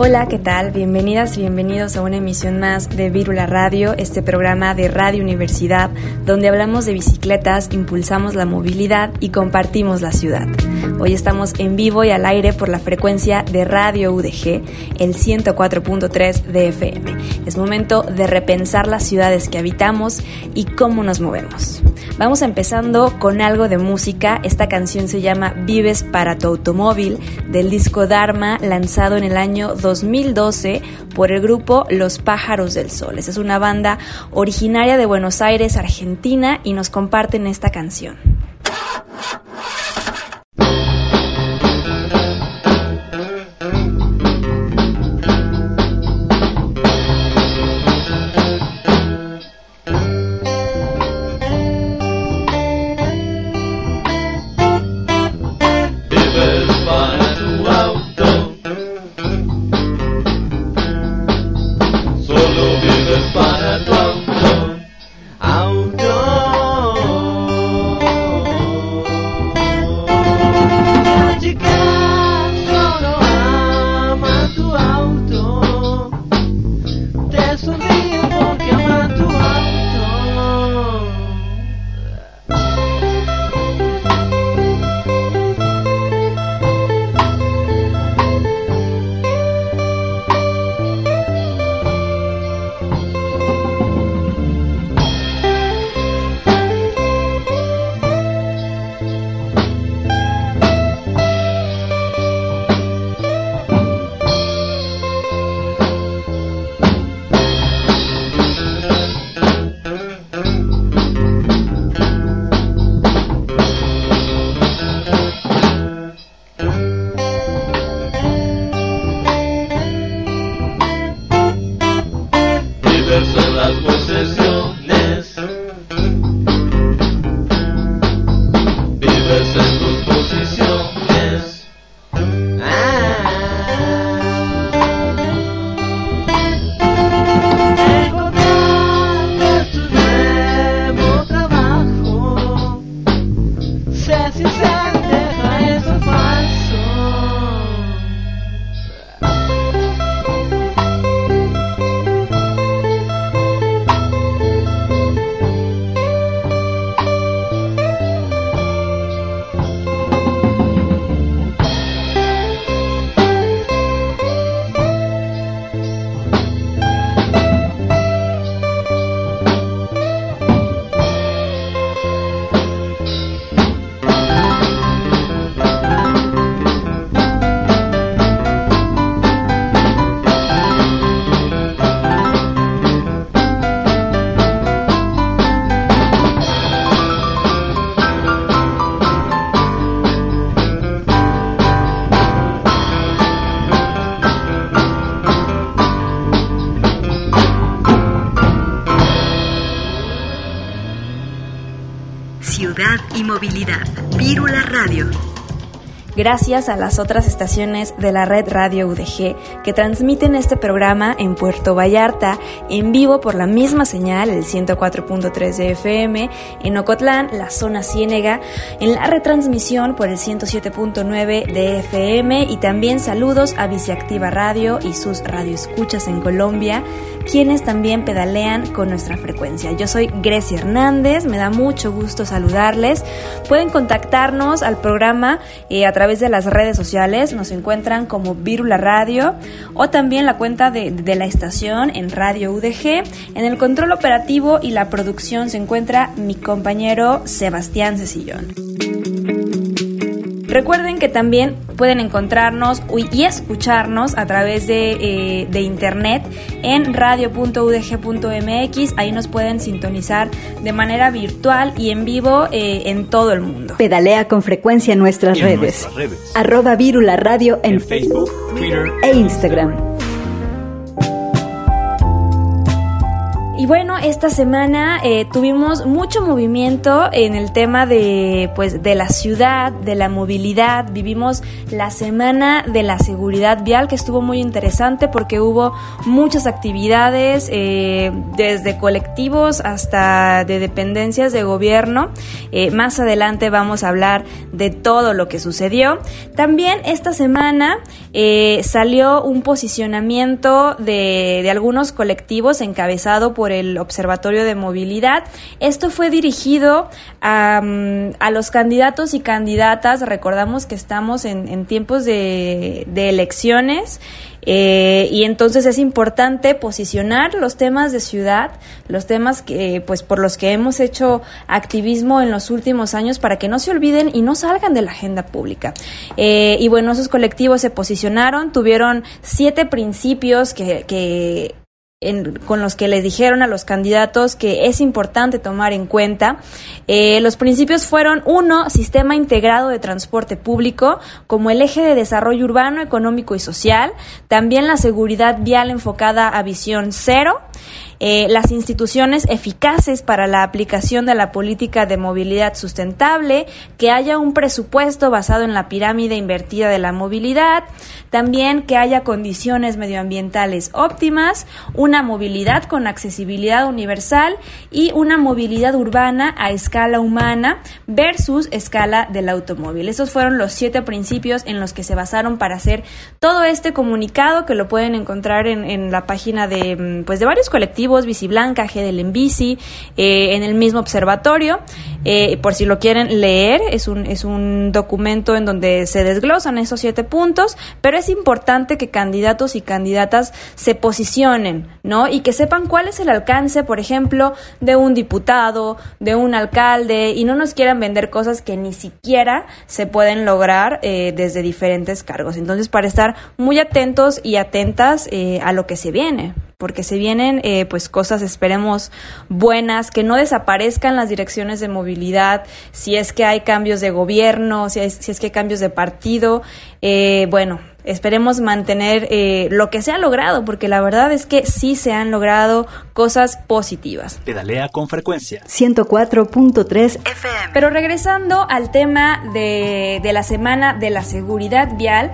Hola, ¿qué tal? Bienvenidas y bienvenidos a una emisión más de Vírula Radio, este programa de Radio Universidad, donde hablamos de bicicletas, impulsamos la movilidad y compartimos la ciudad. Hoy estamos en vivo y al aire por la frecuencia de Radio UDG, el 104.3 de FM. Es momento de repensar las ciudades que habitamos y cómo nos movemos. Vamos empezando con algo de música. Esta canción se llama Vives para tu automóvil del disco Dharma lanzado en el año 2012 por el grupo Los Pájaros del Sol. Esa es una banda originaria de Buenos Aires, Argentina y nos comparten esta canción. Gracias a las otras estaciones de la red Radio UDG que transmiten este programa en Puerto Vallarta en vivo por la misma señal, el 104.3 de FM, en Ocotlán, la zona Ciénega, en la retransmisión por el 107.9 de FM y también saludos a Viciactiva Radio y sus radioescuchas en Colombia, quienes también pedalean con nuestra frecuencia. Yo soy Grecia Hernández, me da mucho gusto saludarles. Pueden contactarnos al programa eh, a través de las redes sociales, nos encuentran como Virula Radio o también la cuenta de, de la estación en Radio UDG. En el control operativo y la producción se encuentra mi compañero Sebastián Cecillón. Recuerden que también pueden encontrarnos y escucharnos a través de, eh, internet en radio.udg.mx. Ahí nos pueden sintonizar de manera virtual y en vivo eh, en todo el mundo. Pedalea con frecuencia en nuestras, redes. Arroba Virula Radio en, Facebook, Twitter e Instagram. Bueno, esta semana eh, tuvimos mucho movimiento en el tema de, pues, de la ciudad, de la movilidad. Vivimos la semana de la seguridad vial que estuvo muy interesante porque hubo muchas actividades, eh, desde colectivos hasta de dependencias de gobierno. Eh, más adelante vamos a hablar de todo lo que sucedió. También esta semana salió un posicionamiento de, de algunos colectivos encabezado por el Observatorio de Movilidad. Esto fue dirigido a, los candidatos y candidatas. Recordamos que estamos en, tiempos de, elecciones. Eh, y entonces es importante posicionar los temas de ciudad, los temas que, pues, por los que hemos hecho activismo en los últimos años para que no se olviden y no salgan de la agenda pública. Eh, y bueno, esos colectivos se posicionaron, tuvieron siete principios que con los que les dijeron a los candidatos que es importante tomar en cuenta. Eh, los principios fueron, uno, sistema integrado de transporte público como el eje de desarrollo urbano, económico y social. También la seguridad vial enfocada a visión cero. Eh, las instituciones eficaces para la aplicación de la política de movilidad sustentable, que haya un presupuesto basado en la pirámide invertida de la movilidad, también que haya condiciones medioambientales óptimas, una movilidad con accesibilidad universal y una movilidad urbana a escala humana versus escala del automóvil. Esos fueron los siete principios en los que se basaron para hacer todo este comunicado que lo pueden encontrar en, la página de, mm, pues, de varios colectivos, Blanca, G del Enbici, eh, en el mismo observatorio. Eh, por si lo quieren leer, es un, es un documento en donde se desglosan esos siete puntos, pero es importante que candidatos y candidatas se posicionen, ¿no? Y que sepan cuál es el alcance, por ejemplo, de un diputado, de un alcalde, y no nos quieran vender cosas que ni siquiera se pueden lograr eh, desde diferentes cargos. Entonces, para estar muy atentos y atentas eh, a lo que se viene porque se vienen eh, pues cosas esperemos buenas que no desaparezcan las direcciones de movilidad si es que hay cambios de gobierno si, si es que hay cambios de partido eh, bueno esperemos mantener eh, lo que se ha logrado porque la verdad es que sí se han logrado cosas positivas. Pedalea con frecuencia. 104.3 FM pero regresando al tema de, de la semana de la seguridad vial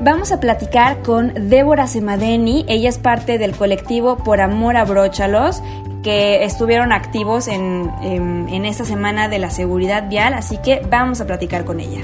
Vamos a platicar con Débora Semadeni. Ella es parte del colectivo Por Amor a Bróchalos, que estuvieron activos en, en, esta semana de la seguridad vial, así que vamos a platicar con ella.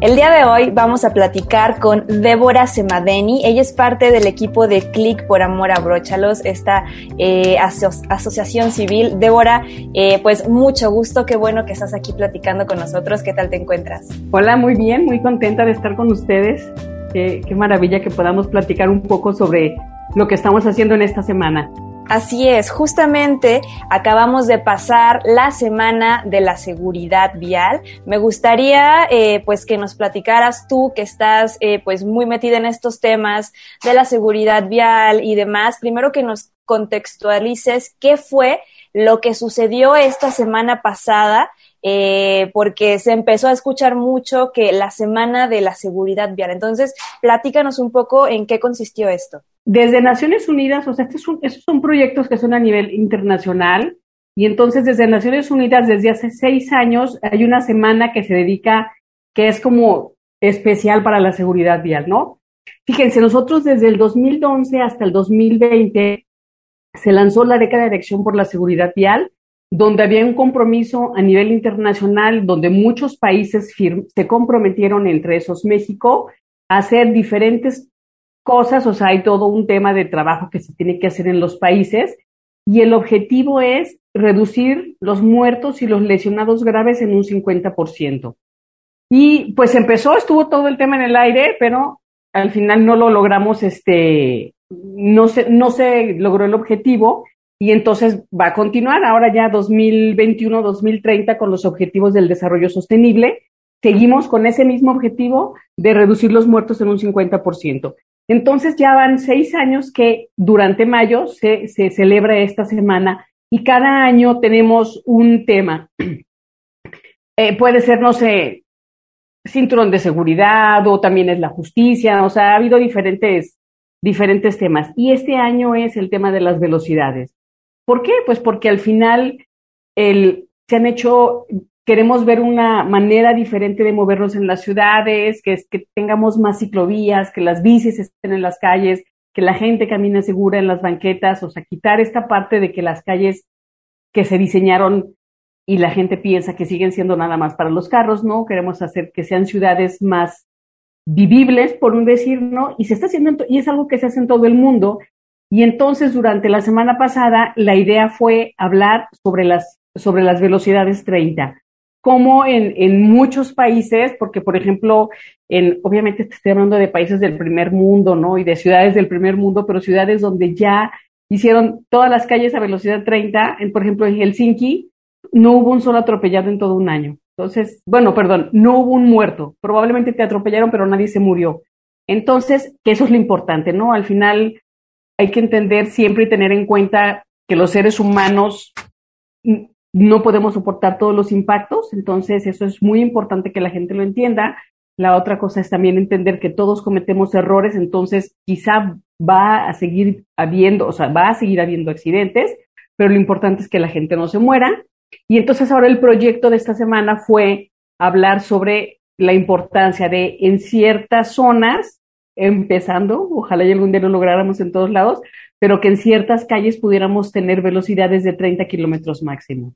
El día de hoy vamos a platicar con Débora Semadeni. Ella es parte del equipo de Click por Amor a Bróchalos, esta eh, asociación civil. Débora, eh, pues mucho gusto, qué bueno que estás aquí platicando con nosotros. ¿Qué tal te encuentras? Hola, muy bien, muy contenta de estar con ustedes. Qué maravilla que podamos platicar un poco sobre lo que estamos haciendo en esta semana. Así es, justamente acabamos de pasar la semana de la seguridad vial. Me gustaría eh, pues que nos platicaras tú que estás eh, pues muy metida en estos temas de la seguridad vial y demás. Primero que nos contextualices qué fue lo que sucedió esta semana pasada eh, porque se empezó a escuchar mucho que la semana de la seguridad vial. Entonces, platícanos un poco en qué consistió esto. Desde Naciones Unidas, o sea, son, estos son proyectos que son a nivel internacional, y entonces desde Naciones Unidas, desde hace seis años, hay una semana que se dedica, que es como especial para la seguridad vial, ¿no? Fíjense, nosotros desde el 2011 hasta el 2020 se lanzó la década de acción por la seguridad vial, donde había un compromiso a nivel internacional, donde muchos países se comprometieron, entre esos México, a hacer diferentes cosas, o sea, hay todo un tema de trabajo que se tiene que hacer en los países, y el objetivo es reducir los muertos y los lesionados graves en un 50%. Y pues empezó, estuvo todo el tema en el aire, pero al final no lo logramos, este, no se, no se logró el objetivo y entonces va a continuar ahora ya 2021-2030 con los objetivos del desarrollo sostenible. Seguimos con ese mismo objetivo de reducir los muertos en un 50%. Entonces ya van seis años que durante mayo se, celebra esta semana y cada año tenemos un tema. Eh, puede ser, no sé, cinturón de seguridad o también es la justicia, o sea, ha habido diferentes, diferentes temas. Y este año es el tema de las velocidades. ¿Por qué? Pues porque al final se han hecho, queremos ver una manera diferente de movernos en las ciudades, que, es, que tengamos más ciclovías, que las bicis estén en las calles, que la gente camine segura en las banquetas, o sea, quitar esta parte de que las calles que se diseñaron y la gente piensa que siguen siendo nada más para los carros, ¿no? Queremos hacer que sean ciudades más vivibles, por un decir, ¿no? Y se está haciendo, y es algo que se hace en todo el mundo, y entonces, durante la semana pasada, la idea fue hablar sobre las, sobre las velocidades 30. Como en, en muchos países, porque por ejemplo, en, obviamente estoy hablando de países del primer mundo, ¿no? Y de ciudades del primer mundo, pero ciudades donde ya hicieron todas las calles a velocidad 30, en, por ejemplo, en Helsinki, no hubo un solo atropellado en todo un año. Entonces, bueno, perdón, no hubo un muerto. Probablemente te atropellaron, pero nadie se murió. Entonces, que eso es lo importante, ¿no? Al final, hay que entender siempre y tener en cuenta que los seres humanos no podemos soportar todos los impactos, entonces eso es muy importante que la gente lo entienda. La otra cosa es también entender que todos cometemos errores, entonces quizá va a seguir habiendo, o sea, va a seguir habiendo accidentes, pero lo importante es que la gente no se muera. Y entonces ahora el proyecto de esta semana fue hablar sobre la importancia de en ciertas zonas empezando, ojalá y algún día lo lográramos en todos lados, pero que en ciertas calles pudiéramos tener velocidades de 30 kilómetros máximo.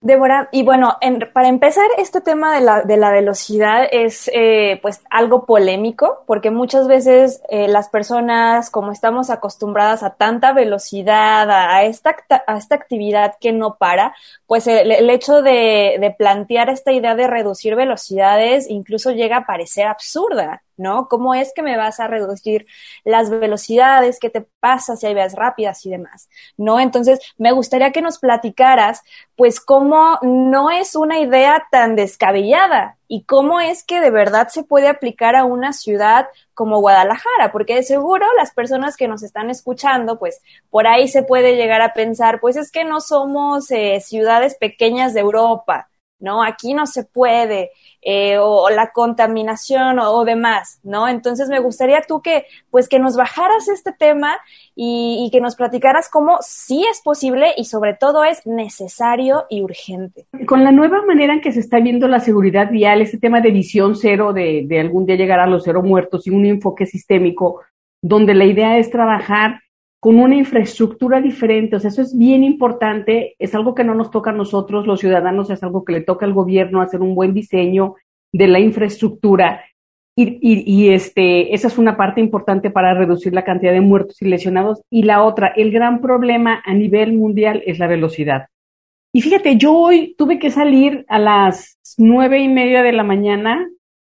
Débora, y bueno, para empezar, este tema de la, de la velocidad es eh, pues algo polémico, porque muchas veces eh, las personas, como estamos acostumbradas a tanta velocidad, a, esta, a esta actividad que no para, pues el, hecho de plantear esta idea de reducir velocidades incluso llega a parecer absurda. ¿No? ¿Cómo es que me vas a reducir las velocidades? ¿Qué te pasa si hay vías rápidas y demás? ¿No? Entonces, me gustaría que nos platicaras, pues, cómo no es una idea tan descabellada y cómo es que de verdad se puede aplicar a una ciudad como Guadalajara, porque de seguro las personas que nos están escuchando, pues, por ahí se puede llegar a pensar, pues, es que no somos eh, ciudades pequeñas de Europa, ¿no? Aquí no se puede, eh, o, la contaminación o, demás, ¿no? Entonces me gustaría tú que, pues, que nos bajaras este tema y, que nos platicaras cómo sí es posible y sobre todo es necesario y urgente. Con la nueva manera en que se está viendo la seguridad vial, este tema de visión cero, de, de algún día llegar a los cero muertos y un enfoque sistémico, donde la idea es trabajar con una infraestructura diferente. O sea, eso es bien importante, es algo que no nos toca a nosotros, los ciudadanos, es algo que le toca al gobierno hacer un buen diseño de la infraestructura. Y, y, este, esa es una parte importante para reducir la cantidad de muertos y lesionados. Y la otra, el gran problema a nivel mundial es la velocidad. Y fíjate, yo hoy tuve que salir a las nueve y media de la mañana,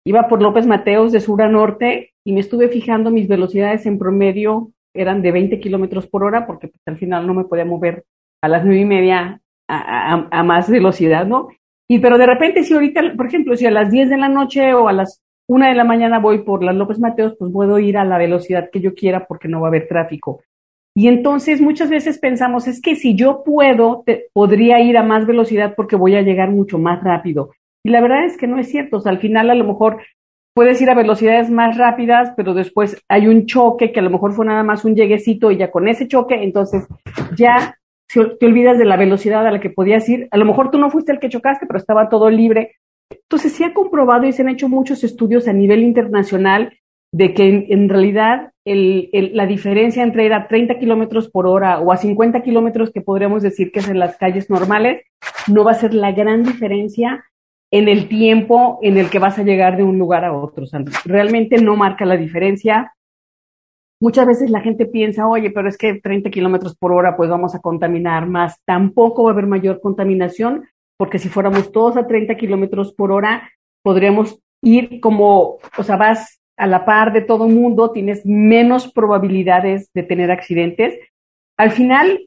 iba por López Mateos de sur a norte y me estuve fijando mis velocidades en promedio eran de 20 kilómetros por hora, porque pues, al final no me podía mover a las nueve y media a, más velocidad, ¿no? Y pero de repente, si ahorita, por ejemplo, si a las 10 de la noche o a las una de la mañana voy por las López Mateos, pues puedo ir a la velocidad que yo quiera porque no va a haber tráfico. Y entonces muchas veces pensamos, es que si yo puedo, podría ir a más velocidad porque voy a llegar mucho más rápido. Y la verdad es que no es cierto. O sea, al final a lo mejor puedes ir a velocidades más rápidas, pero después hay un choque que a lo mejor fue nada más un lleguecito y ya con ese choque, entonces ya te olvidas de la velocidad a la que podías ir. A lo mejor tú no fuiste el que chocaste, pero estaba todo libre. Entonces se ha comprobado y se han hecho muchos estudios a nivel internacional de que en, realidad el, la diferencia entre ir a 30 kilómetros por hora o a 50 kilómetros que podríamos decir que es en las calles normales, no va a ser la gran diferencia en el tiempo en el que vas a llegar de un lugar a otro. realmente no marca la diferencia. Muchas veces la gente piensa, oye, pero es que 30 kilómetros por hora, pues vamos a contaminar más. Tampoco va a haber mayor contaminación, porque si fuéramos todos a 30 kilómetros por hora, podríamos ir como, o sea, vas a la par de todo el mundo, tienes menos probabilidades de tener accidentes. Al final,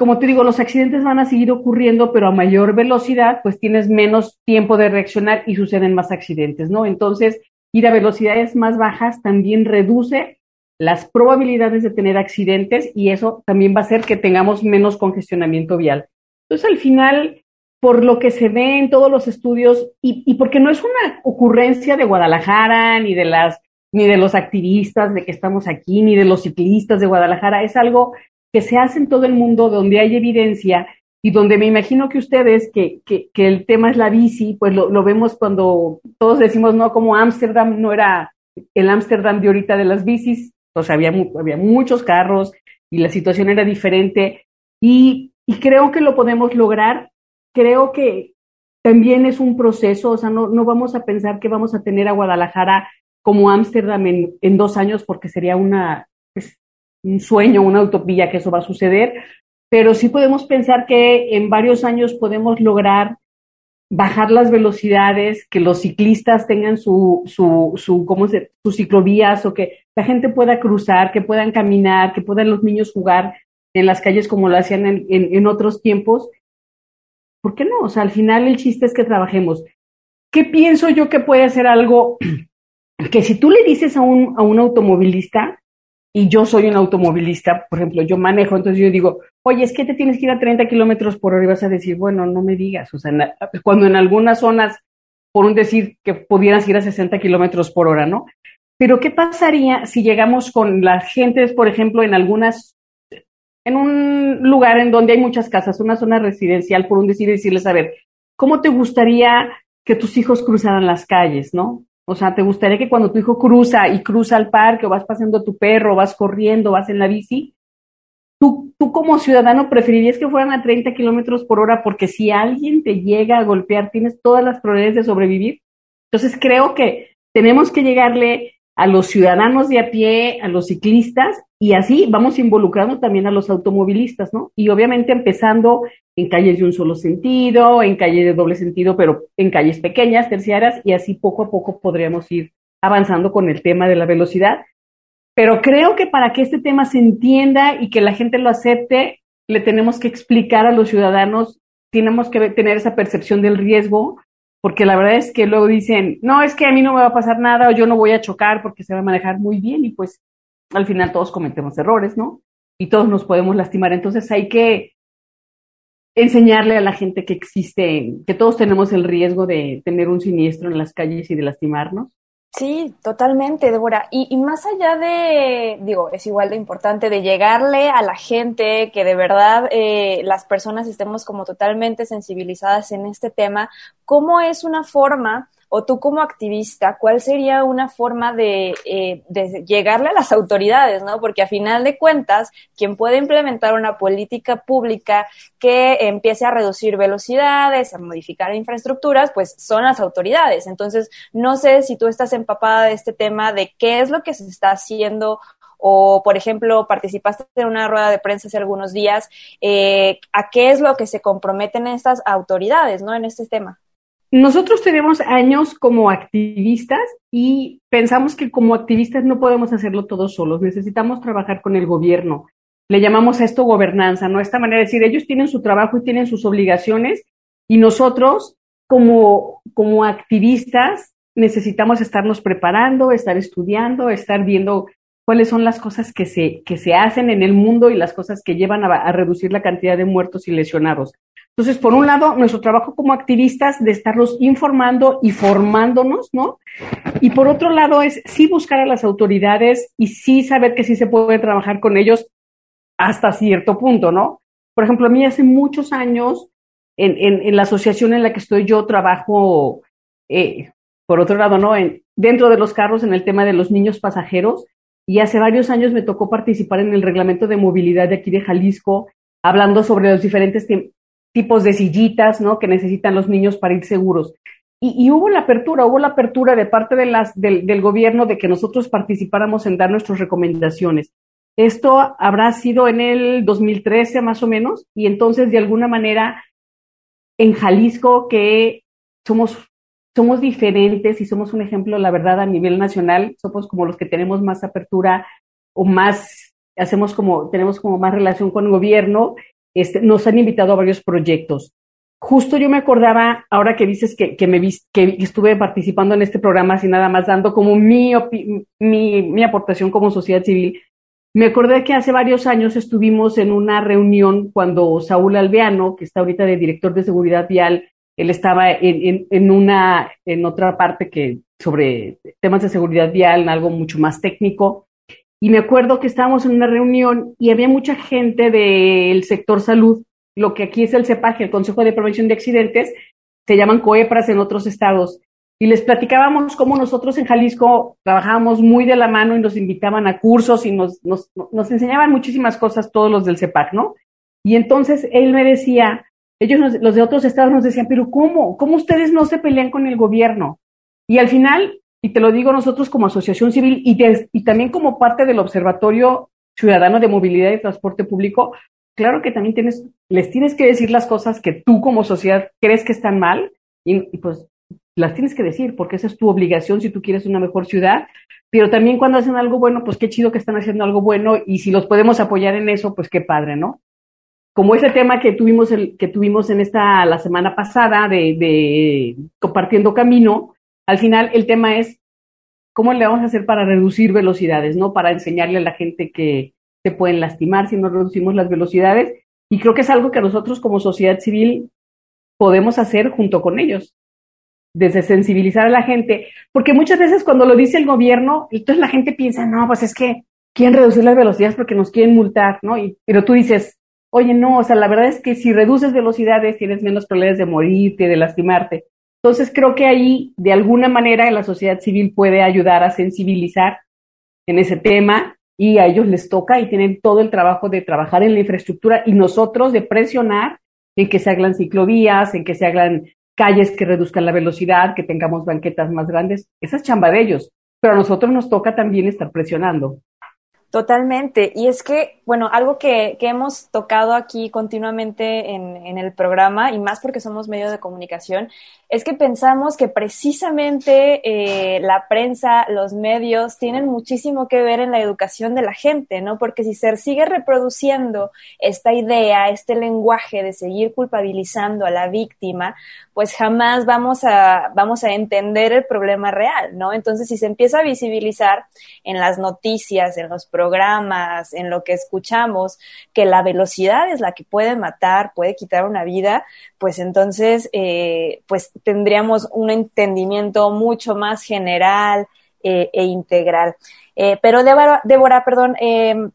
como te digo, los accidentes van a seguir ocurriendo, pero a mayor velocidad, pues tienes menos tiempo de reaccionar y suceden más accidentes, ¿no? Entonces, ir a velocidades más bajas también reduce las probabilidades de tener accidentes y eso también va a hacer que tengamos menos congestionamiento vial. Entonces, al final, por lo que se ve en todos los estudios y, y porque no es una ocurrencia de Guadalajara ni de las ni de los activistas de que estamos aquí, ni de los ciclistas de Guadalajara, es algo que se hace en todo el mundo donde hay evidencia y donde me imagino que ustedes, que, que, que el tema es la bici, pues lo, lo vemos cuando todos decimos, no, como Ámsterdam no era el Ámsterdam de ahorita de las bicis, o sea, había, había muchos carros y la situación era diferente y, y creo que lo podemos lograr. Creo que también es un proceso, o sea, no, no vamos a pensar que vamos a tener a Guadalajara como Ámsterdam en, en, dos años porque sería una, pues, un sueño, una utopía que eso va a suceder, pero sí podemos pensar que en varios años podemos lograr bajar las velocidades, que los ciclistas tengan su, su, su, ¿cómo se, sus ciclovías o que la gente pueda cruzar, que puedan caminar, que puedan los niños jugar en las calles como lo hacían en, en, otros tiempos. ¿Por qué no? O sea, al final el chiste es que trabajemos. ¿Qué pienso yo que puede ser algo que si tú le dices a un, a un automovilista, y yo soy un automovilista, por ejemplo, yo manejo, entonces yo digo, oye, es que te tienes que ir a 30 kilómetros por hora y vas a decir, bueno, no me digas, o sea, cuando en algunas zonas, por un decir que pudieras ir a 60 kilómetros por hora, ¿no? Pero ¿qué pasaría si llegamos con las gentes, por ejemplo, en algunas, en un lugar en donde hay muchas casas, una zona residencial, por un decir, decirles, a ver, ¿cómo te gustaría que tus hijos cruzaran las calles, ¿no? O sea, ¿te gustaría que cuando tu hijo cruza y cruza al parque o vas paseando tu perro, vas corriendo, vas en la bici, tú, tú como ciudadano preferirías que fueran a 30 kilómetros por hora porque si alguien te llega a golpear, tienes todas las probabilidades de sobrevivir? Entonces creo que tenemos que llegarle a los ciudadanos de a pie, a los ciclistas, y así vamos involucrando también a los automovilistas, ¿no? Y obviamente empezando en calles de un solo sentido, en calles de doble sentido, pero en calles pequeñas, terciarias, y así poco a poco podríamos ir avanzando con el tema de la velocidad. Pero creo que para que este tema se entienda y que la gente lo acepte, le tenemos que explicar a los ciudadanos, tenemos que tener esa percepción del riesgo, porque la verdad es que luego dicen, no, es que a mí no me va a pasar nada o yo no voy a chocar porque se va a manejar muy bien y pues al final todos cometemos errores, ¿no? Y todos nos podemos lastimar. Entonces hay que enseñarle a la gente que existe, que todos tenemos el riesgo de tener un siniestro en las calles y de lastimarnos. Sí, totalmente, Débora. Y, y, más allá de, digo, es igual de importante de llegarle a la gente, que de verdad eh, las personas estemos como totalmente sensibilizadas en este tema, ¿cómo es una forma o tú como activista, ¿cuál sería una forma de, eh, de, llegarle a las autoridades, ¿no? Porque a final de cuentas, quien puede implementar una política pública que empiece a reducir velocidades, a modificar infraestructuras, pues son las autoridades. Entonces, no sé si tú estás empapada de este tema de qué es lo que se está haciendo o, por ejemplo, participaste en una rueda de prensa hace algunos días, eh, ¿a qué es lo que se comprometen estas autoridades, ¿no? En este tema. Nosotros tenemos años como activistas y pensamos que como activistas no podemos hacerlo todos solos, necesitamos trabajar con el gobierno. Le llamamos a esto gobernanza, ¿no? Esta manera de decir, ellos tienen su trabajo y tienen sus obligaciones y nosotros como, como activistas necesitamos estarnos preparando, estar estudiando, estar viendo cuáles son las cosas que se, que se hacen en el mundo y las cosas que llevan a, a reducir la cantidad de muertos y lesionados. Entonces, por un lado, nuestro trabajo como activistas de estarlos informando y formándonos, ¿no? Y por otro lado, es sí buscar a las autoridades y sí saber que sí se puede trabajar con ellos hasta cierto punto, ¿no? Por ejemplo, a mí hace muchos años, en, en, en la asociación en la que estoy yo, trabajo, eh, por otro lado, ¿no? En, dentro de los carros en el tema de los niños pasajeros. Y hace varios años me tocó participar en el reglamento de movilidad de aquí de Jalisco, hablando sobre los diferentes tipos de sillitas, ¿no? Que necesitan los niños para ir seguros. Y, y hubo la apertura, hubo la apertura de parte de las, del, del gobierno de que nosotros participáramos en dar nuestras recomendaciones. Esto habrá sido en el 2013 más o menos, y entonces de alguna manera en Jalisco que somos, somos diferentes y somos un ejemplo, la verdad, a nivel nacional, somos como los que tenemos más apertura o más, hacemos como, tenemos como más relación con el gobierno este, nos han invitado a varios proyectos. Justo yo me acordaba, ahora que dices que, que me que estuve participando en este programa, así nada más dando como mi, mi, mi aportación como sociedad civil, me acordé que hace varios años estuvimos en una reunión cuando Saúl Alveano, que está ahorita de director de seguridad vial, él estaba en, en, una, en otra parte que sobre temas de seguridad vial, algo mucho más técnico. Y me acuerdo que estábamos en una reunión y había mucha gente del sector salud, lo que aquí es el CEPAG, el Consejo de Prevención de Accidentes, se llaman COEPRAS en otros estados. Y les platicábamos cómo nosotros en Jalisco trabajábamos muy de la mano y nos invitaban a cursos y nos, nos, enseñaban muchísimas cosas todos los del CEPAC, ¿no? Y entonces él me decía, ellos, los de otros estados nos decían, pero ¿cómo? ¿Cómo ustedes no se pelean con el gobierno? Y al final, y te lo digo nosotros como asociación civil y, también como parte del Observatorio Ciudadano de Movilidad y Transporte Público, claro que también tienes, les tienes que decir las cosas que tú como sociedad crees que están mal y, pues las tienes que decir porque esa es tu obligación si tú quieres una mejor ciudad, pero también cuando hacen algo bueno, pues qué chido que están haciendo algo bueno y si los podemos apoyar en eso, pues qué padre, ¿no? como ese tema que tuvimos, el, que tuvimos en esta, la semana pasada de compartiendo camino, al final el tema es cómo le vamos a hacer para reducir velocidades, ¿no? Para enseñarle a la gente que se pueden lastimar si no reducimos las velocidades. Y creo que es algo que nosotros como sociedad civil podemos hacer junto con ellos, desde sensibilizar a la gente, porque muchas veces cuando lo dice el gobierno, entonces la gente piensa, no, pues es que quieren reducir las velocidades porque nos quieren multar, ¿no? Y, pero tú dices, oye, no, o sea, la verdad es que si reduces velocidades tienes menos probabilidades de morirte, de lastimarte. Entonces creo que ahí, de alguna manera, la sociedad civil puede ayudar a sensibilizar en ese tema y a ellos les toca y tienen todo el trabajo de trabajar en la infraestructura y nosotros de presionar en que se hagan ciclovías, en que se hagan calles que reduzcan la velocidad, que tengamos banquetas más grandes. Esa es chamba de ellos, pero a nosotros nos toca también estar presionando. Totalmente. Y es que, bueno, algo que, que hemos tocado aquí continuamente en, en, el programa, y más porque somos medios de comunicación, es que pensamos que precisamente eh, la prensa, los medios, tienen muchísimo que ver en la educación de la gente, ¿no? Porque si se sigue reproduciendo esta idea, este lenguaje de seguir culpabilizando a la víctima, pues jamás vamos a, vamos a entender el problema real, ¿no? Entonces, si se empieza a visibilizar en las noticias, en los programas, en lo que escuchamos, que la velocidad es la que puede matar, puede quitar una vida, pues entonces, eh, pues tendríamos un entendimiento mucho más general eh, e integral. Eh, pero Débora, Débora perdón, em,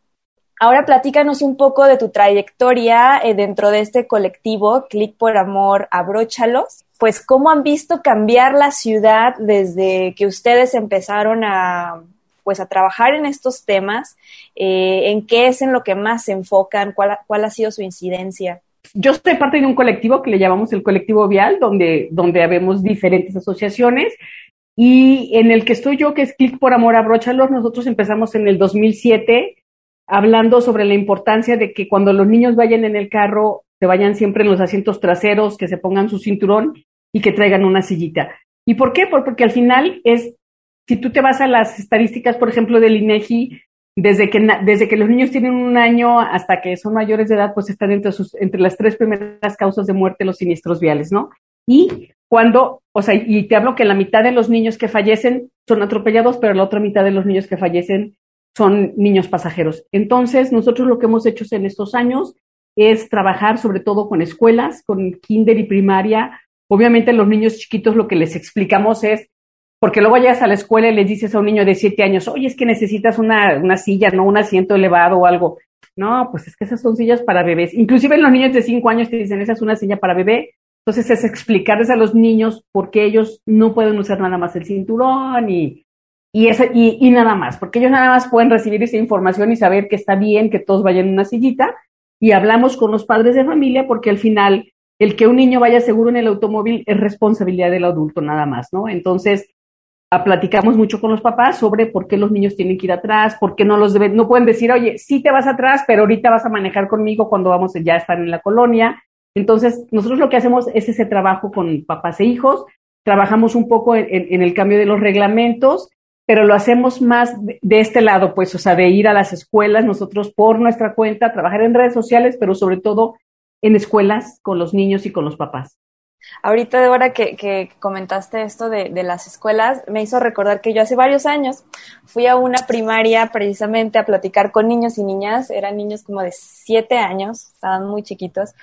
Ahora platícanos un poco de tu trayectoria dentro de este colectivo, Click por Amor, abróchalos. Pues, ¿cómo han visto cambiar la ciudad desde que ustedes empezaron a, pues, a trabajar en estos temas? Eh, ¿En qué es en lo que más se enfocan? ¿Cuál, ¿Cuál ha sido su incidencia? Yo soy parte de un colectivo que le llamamos el colectivo Vial, donde, donde habemos diferentes asociaciones y en el que estoy yo, que es Click por Amor, abróchalos, nosotros empezamos en el 2007 hablando sobre la importancia de que cuando los niños vayan en el carro, se vayan siempre en los asientos traseros, que se pongan su cinturón y que traigan una sillita. ¿Y por qué? Porque al final es, si tú te vas a las estadísticas, por ejemplo, del INEGI, desde que, desde que los niños tienen un año hasta que son mayores de edad, pues están entre, sus, entre las tres primeras causas de muerte los siniestros viales, ¿no? Y cuando, o sea, y te hablo que la mitad de los niños que fallecen son atropellados, pero la otra mitad de los niños que fallecen son niños pasajeros. Entonces, nosotros lo que hemos hecho en estos años es trabajar sobre todo con escuelas, con kinder y primaria. Obviamente los niños chiquitos lo que les explicamos es, porque luego llegas a la escuela y les dices a un niño de siete años, oye, es que necesitas una, una silla, no un asiento elevado o algo. No, pues es que esas son sillas para bebés. Inclusive los niños de cinco años te dicen, esa es una silla para bebé. Entonces es explicarles a los niños por qué ellos no pueden usar nada más el cinturón y y, y, y, nada más, porque ellos nada más pueden recibir esa información y saber que está bien que todos vayan en una sillita y hablamos con los padres de familia porque al final el que un niño vaya seguro en el automóvil es responsabilidad del adulto nada más, ¿no? Entonces, platicamos mucho con los papás sobre por qué los niños tienen que ir atrás, por qué no los deben, no pueden decir, oye, sí te vas atrás, pero ahorita vas a manejar conmigo cuando vamos ya a estar en la colonia. Entonces, nosotros lo que hacemos es ese trabajo con papás e hijos, trabajamos un poco en, en el cambio de los reglamentos pero lo hacemos más de, este lado, pues, o sea, de ir a las escuelas nosotros por nuestra cuenta, trabajar en redes sociales, pero sobre todo en escuelas con los niños y con los papás. Ahorita, de hora que, que comentaste esto de, de, las escuelas, me hizo recordar que yo hace varios años fui a una primaria precisamente a platicar con niños y niñas, eran niños como de siete años, estaban muy chiquitos,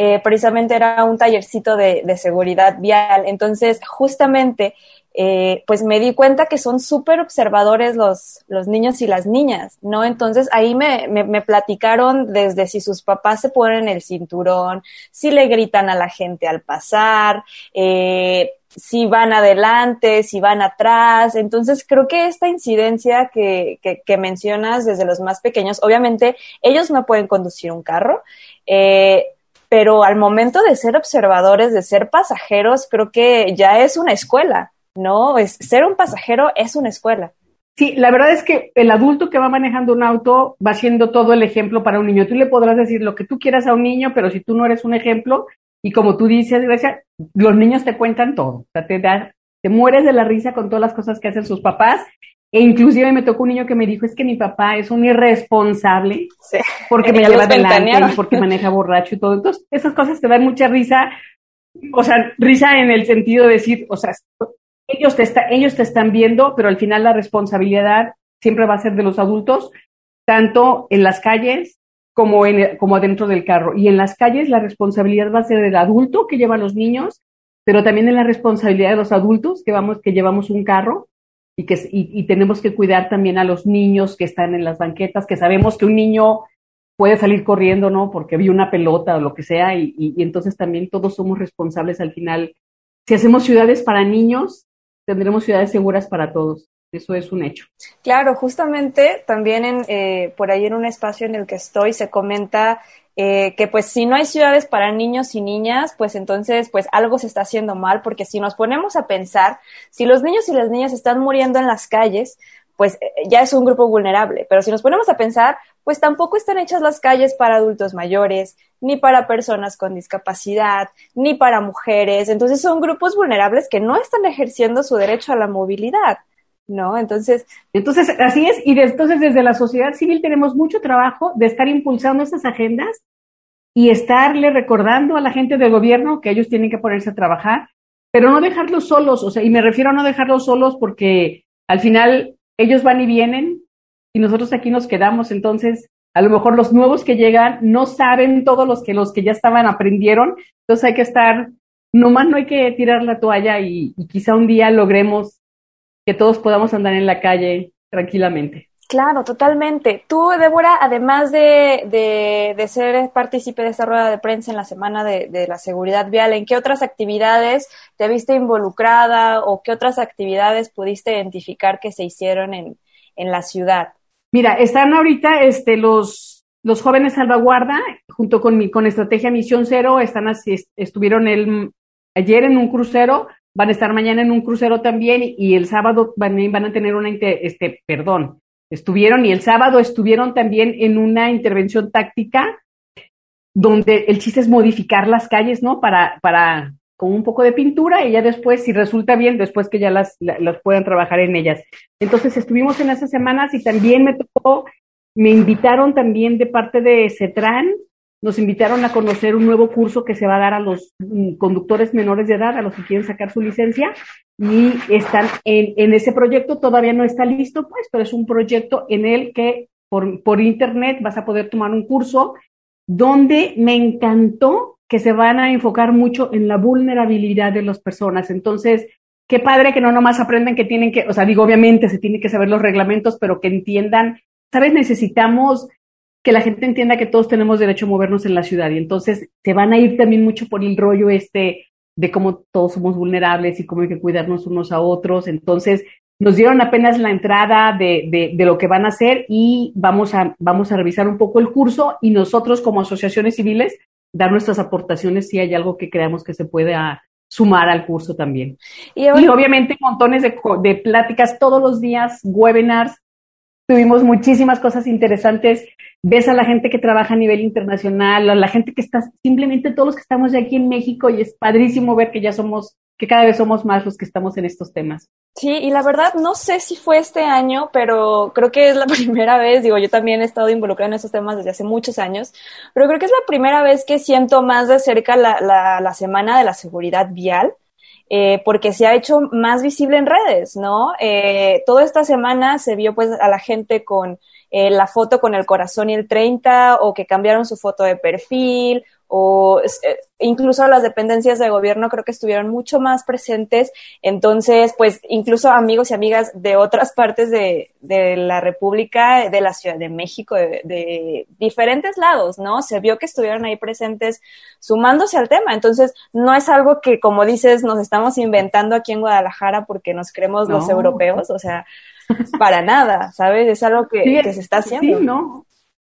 eh, precisamente era un tallercito de, seguridad vial, entonces justamente eh, pues me di cuenta que son súper observadores los, los niños y las niñas, ¿no? Entonces ahí me, me, platicaron desde si sus papás se ponen el cinturón, si le gritan a la gente al pasar, eh, si van adelante, si van atrás. Entonces creo que esta incidencia que, que, que mencionas desde los más pequeños, obviamente ellos no pueden conducir un carro. Pero al momento de ser observadores, de ser pasajeros, creo que ya es una escuela, ¿no? Es, ser un pasajero es una escuela. Sí, la verdad es que el adulto que va manejando un auto va siendo todo el ejemplo para un niño. Tú le podrás decir lo que tú quieras a un niño, pero si tú no eres un ejemplo, y como tú dices, Grecia, los niños te cuentan todo. O sea, te, da, te mueres de la risa con todas las cosas que hacen sus papás. E inclusive me tocó un niño que me dijo, es que mi papá es un irresponsable sí. porque me lleva adelante y porque maneja borracho y todo. Entonces, esas cosas te dan mucha risa. O sea, risa en el sentido de decir, o sea, ellos te, está, ellos te están viendo, pero al final la responsabilidad siempre va a ser de los adultos, tanto en las calles como, en, como dentro del carro. Y en las calles la responsabilidad va a ser del adulto que lleva a los niños, pero también en la responsabilidad de los adultos que, vamos, que llevamos un carro y, que, y, y tenemos que cuidar también a los niños que están en las banquetas, que sabemos que un niño puede salir corriendo, ¿no? Porque vio una pelota o lo que sea, y, y, y entonces también todos somos responsables al final. Si hacemos ciudades para niños, tendremos ciudades seguras para todos. Eso es un hecho. Claro, justamente también en, eh, por ahí en un espacio en el que estoy se comenta eh, que pues si no hay ciudades para niños y niñas, pues entonces pues algo se está haciendo mal, porque si nos ponemos a pensar, si los niños y las niñas están muriendo en las calles, pues eh, ya es un grupo vulnerable. Pero si nos ponemos a pensar, pues tampoco están hechas las calles para adultos mayores, ni para personas con discapacidad, ni para mujeres. Entonces son grupos vulnerables que no están ejerciendo su derecho a la movilidad. ¿No? Entonces. Entonces, así es. Y de, entonces, desde la sociedad civil tenemos mucho trabajo de estar impulsando estas agendas y estarle recordando a la gente del gobierno que ellos tienen que ponerse a trabajar, pero no dejarlos solos. O sea, y me refiero a no dejarlos solos porque al final ellos van y vienen y nosotros aquí nos quedamos. Entonces, a lo mejor los nuevos que llegan no saben todos los que los que ya estaban aprendieron. Entonces hay que estar, nomás no hay que tirar la toalla y quizá un día logremos que todos podamos andar en la calle tranquilamente. Claro, totalmente. Tú, Débora, además de, de, de, ser partícipe de esta rueda de prensa en la Semana de, de, la Seguridad Vial, ¿en qué otras actividades te viste involucrada o qué otras actividades pudiste identificar que se hicieron en, en la ciudad? Mira, están ahorita este, los, los jóvenes salvaguarda, junto con, mi, con Estrategia Misión Cero, están así, estuvieron el, ayer en un crucero, van a estar mañana en un crucero también y el sábado van, van a tener una, este, perdón, estuvieron y el sábado estuvieron también en una intervención táctica donde el chiste es modificar las calles, ¿no? Para, para, con un poco de pintura y ya después, si resulta bien, después que ya las, las puedan trabajar en ellas. Entonces estuvimos en esas semanas y también me tocó, me invitaron también de parte de CETRAN, nos invitaron a conocer un nuevo curso que se va a dar a los conductores menores de edad, a los que quieren sacar su licencia, y están en, en ese proyecto, todavía no está listo, pues, pero es un proyecto en el que por, por internet vas a poder tomar un curso donde me encantó que se van a enfocar mucho en la vulnerabilidad de las personas. Entonces, qué padre que no nomás aprendan que tienen que, o sea, digo, obviamente se tienen que saber los reglamentos, pero que entiendan, ¿sabes? Necesitamos que la gente entienda que todos tenemos derecho a movernos en la ciudad y entonces se van a ir también mucho por el rollo este de cómo todos somos vulnerables y cómo hay que cuidarnos unos a otros. Entonces, nos dieron apenas la entrada de, de, de, lo que van a hacer y vamos a, vamos a revisar un poco el curso y nosotros como asociaciones civiles dar nuestras aportaciones si hay algo que creamos que se pueda sumar al curso también. Y, hoy, y obviamente montones de, de, pláticas todos los días, webinars, tuvimos muchísimas cosas interesantes. Ves a la gente que trabaja a nivel internacional, a la gente que está, simplemente todos los que estamos de aquí en México y es padrísimo ver que ya somos que cada vez somos más los que estamos en estos temas. Sí, y la verdad no sé si fue este año, pero creo que es la primera vez, digo, yo también he estado involucrada en estos temas desde hace muchos años, pero creo que es la primera vez que siento más de cerca la, la, la semana de la seguridad vial. Eh, porque se ha hecho más visible en redes, ¿no? Eh, toda esta semana se vio pues a la gente con eh, la foto con el corazón y el 30 o que cambiaron su foto de perfil o eh, incluso las dependencias de gobierno creo que estuvieron mucho más presentes. Entonces, pues incluso amigos y amigas de otras partes de, de la República, de la Ciudad de México, de, de, diferentes lados, ¿no? Se vio que estuvieron ahí presentes sumándose al tema. Entonces, no es algo que, como dices, nos estamos inventando aquí en Guadalajara porque nos creemos los europeos, o sea, para nada, ¿sabes? Es algo que, que se está haciendo. Sí, ¿no?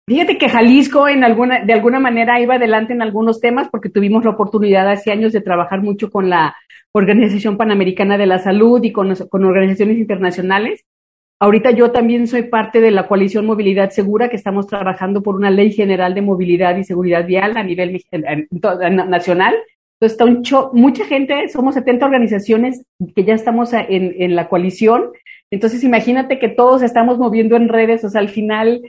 Fíjate que Jalisco en alguna, de alguna manera iba adelante en algunos temas porque tuvimos la oportunidad hace años de trabajar mucho con la Organización Panamericana de la Salud y con, con organizaciones internacionales. Ahorita yo también soy parte de la coalición Movilidad Segura, que estamos trabajando por una ley general de movilidad y seguridad vial a nivel nacional. Entonces, está un mucha gente, somos 70 organizaciones que ya estamos en, en la coalición. Entonces, imagínate que todos estamos moviendo en redes, o sea, al final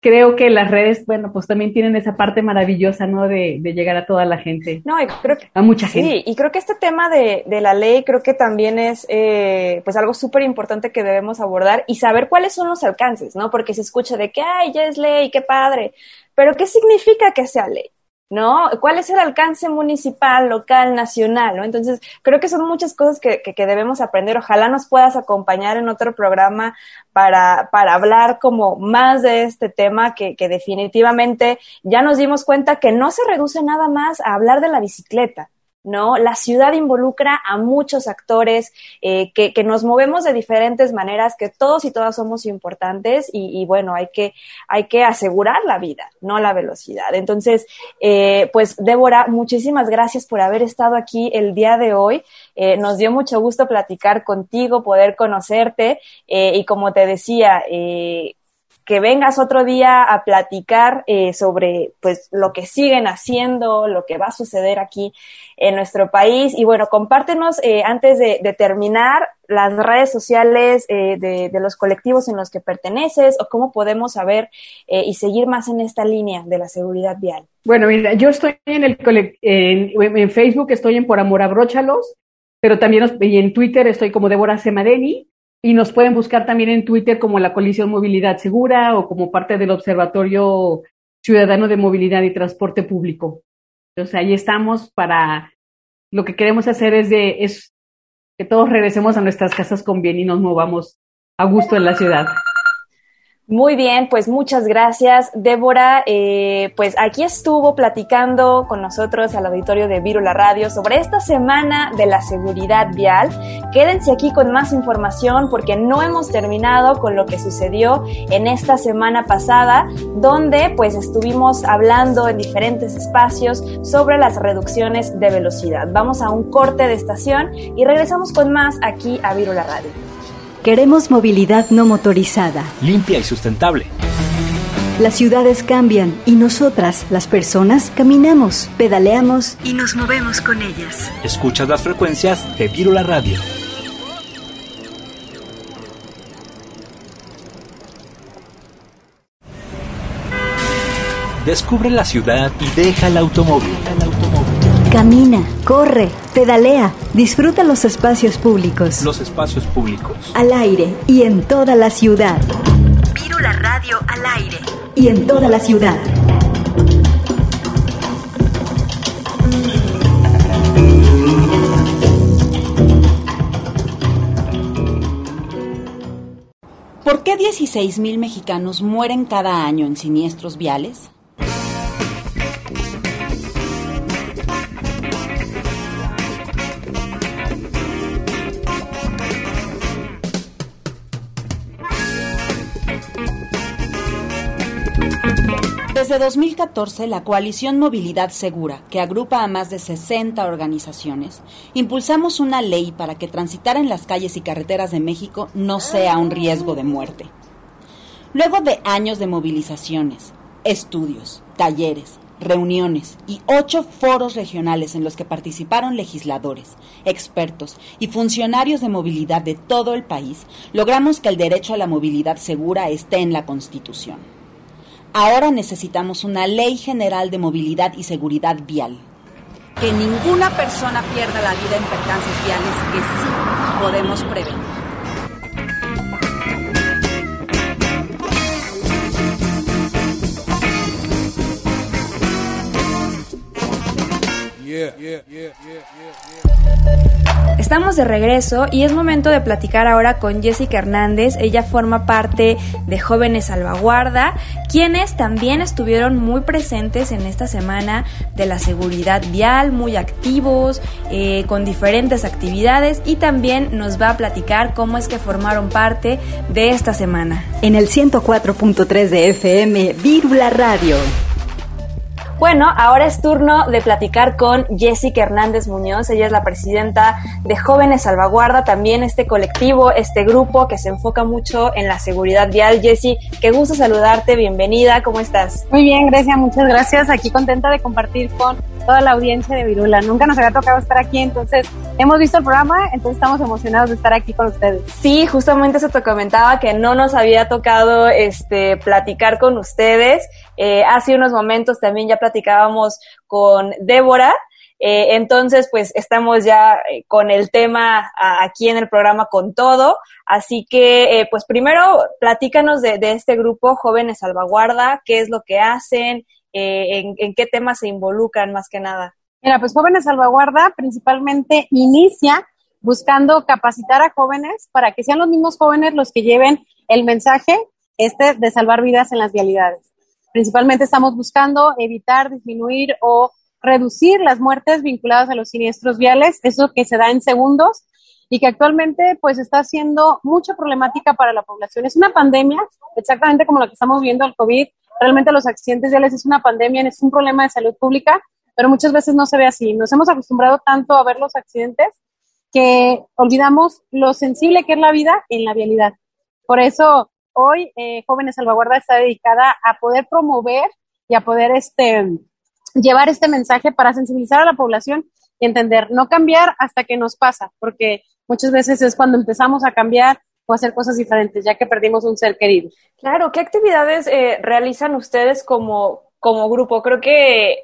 creo que las redes, bueno, pues también tienen esa parte maravillosa, ¿no? De, de llegar a toda la gente. No, y creo que, a mucha gente. Sí, y creo que este tema de, de la ley creo que también es, eh, pues algo súper importante que debemos abordar y saber cuáles son los alcances, ¿no? Porque se escucha de que, ay, ya es ley, qué padre. Pero ¿qué significa que sea ley? ¿No? ¿Cuál es el alcance municipal, local, nacional, ¿no? Entonces, creo que son muchas cosas que, que, que, debemos aprender. Ojalá nos puedas acompañar en otro programa para, para hablar como más de este tema que, que definitivamente ya nos dimos cuenta que no se reduce nada más a hablar de la bicicleta, ¿no? La ciudad involucra a muchos actores eh, que, nos movemos de diferentes maneras, que todos y todas somos importantes y, bueno, hay que, hay que asegurar la vida, no la velocidad. Entonces, eh, pues Débora, muchísimas gracias por haber estado aquí el día de hoy. Eh, nos dio mucho gusto platicar contigo, poder conocerte y como te decía, que vengas otro día a platicar eh, sobre pues lo que siguen haciendo, lo que va a suceder aquí en nuestro país. Y bueno, compártenos eh, antes de, terminar las redes sociales eh, de, de, los colectivos en los que perteneces o cómo podemos saber eh, y seguir más en esta línea de la seguridad vial. Bueno, mira, yo estoy en el en, en Facebook, estoy en Por Amor Abróchalos, pero también en Twitter estoy como Débora Semadeni y nos pueden buscar también en Twitter como la Coalición Movilidad Segura o como parte del Observatorio Ciudadano de Movilidad y Transporte Público. Entonces ahí estamos para lo que queremos hacer es de es que todos regresemos a nuestras casas con bien y nos movamos a gusto en la ciudad. Muy bien, pues muchas gracias, Débora. Eh, pues aquí estuvo platicando con nosotros al auditorio de Virula Radio sobre esta semana de la seguridad vial. Quédense aquí con más información porque no hemos terminado con lo que sucedió en esta semana pasada, donde pues estuvimos hablando en diferentes espacios sobre las reducciones de velocidad. Vamos a un corte de estación y regresamos con más aquí a Virula Radio. Queremos movilidad no motorizada. Limpia y sustentable. Las ciudades cambian y nosotras, las personas, caminamos, pedaleamos y nos movemos con ellas. Escuchas las frecuencias de Virula Radio. Descubre la ciudad y deja el automóvil. El automóvil. Camina, corre, pedalea, disfruta los espacios públicos. Los espacios públicos. Al aire y en toda la ciudad. Virula Radio al aire. Y en toda la ciudad. ¿Por qué 16 mil mexicanos mueren cada año en siniestros viales? Desde 2014, la coalición Movilidad Segura, que agrupa a más de 60 organizaciones, impulsamos una ley para que transitar en las calles y carreteras de México no sea un riesgo de muerte. Luego de años de movilizaciones, estudios, talleres, reuniones y ocho foros regionales en los que participaron legisladores, expertos y funcionarios de movilidad de todo el país, logramos que el derecho a la movilidad segura esté en la Constitución. Ahora necesitamos una ley general de movilidad y seguridad vial. Que ninguna persona pierda la vida en percances viales que sí podemos prevenir. Estamos de regreso y es momento de platicar ahora con Jessica Hernández. Ella forma parte de Jóvenes Salvaguarda, quienes también estuvieron muy presentes en esta semana de la seguridad vial, muy activos, eh, con diferentes actividades y también nos va a platicar cómo es que formaron parte de esta semana. En el 104.3 de FM, Vírula Radio. Bueno, ahora es turno de platicar con Jessica Hernández Muñoz. Ella es la presidenta de Jóvenes Salvaguarda, también este colectivo, este grupo que se enfoca mucho en la seguridad vial. Jessie, qué gusto saludarte, bienvenida, ¿cómo estás? Muy bien, Grecia, muchas gracias. Aquí contenta de compartir con toda la audiencia de Virula. Nunca nos había tocado estar aquí, entonces hemos visto el programa, entonces estamos emocionados de estar aquí con ustedes. Sí, justamente se te comentaba que no nos había tocado este platicar con ustedes. Eh, hace unos momentos también ya platicábamos con Débora. Eh, entonces, pues estamos ya eh, con el tema aquí en el programa con todo. Así que, pues primero, platícanos de, este grupo Jóvenes Salvaguarda, qué es lo que hacen, eh, en, qué temas se involucran más que nada? Mira, pues Jóvenes Salvaguarda principalmente inicia buscando capacitar a jóvenes para que sean los mismos jóvenes los que lleven el mensaje este de salvar vidas en las vialidades. Principalmente estamos buscando evitar, disminuir o reducir las muertes vinculadas a los siniestros viales, eso que se da en segundos y que actualmente pues está siendo mucha problemática para la población. Es una pandemia, exactamente como lo que estamos viendo el COVID, realmente los accidentes viales es una pandemia, es un problema de salud pública, pero muchas veces no se ve así. Nos hemos acostumbrado tanto a ver los accidentes que olvidamos lo sensible que es la vida en la vialidad. Por eso hoy eh, Jóvenes Salvaguarda está dedicada a poder promover y a poder este, llevar este mensaje para sensibilizar a la población y entender, no cambiar hasta que nos pasa, porque muchas veces es cuando empezamos a cambiar o hacer cosas diferentes, ya que perdimos un ser querido. Claro, ¿qué actividades eh, realizan ustedes como, como grupo? Creo que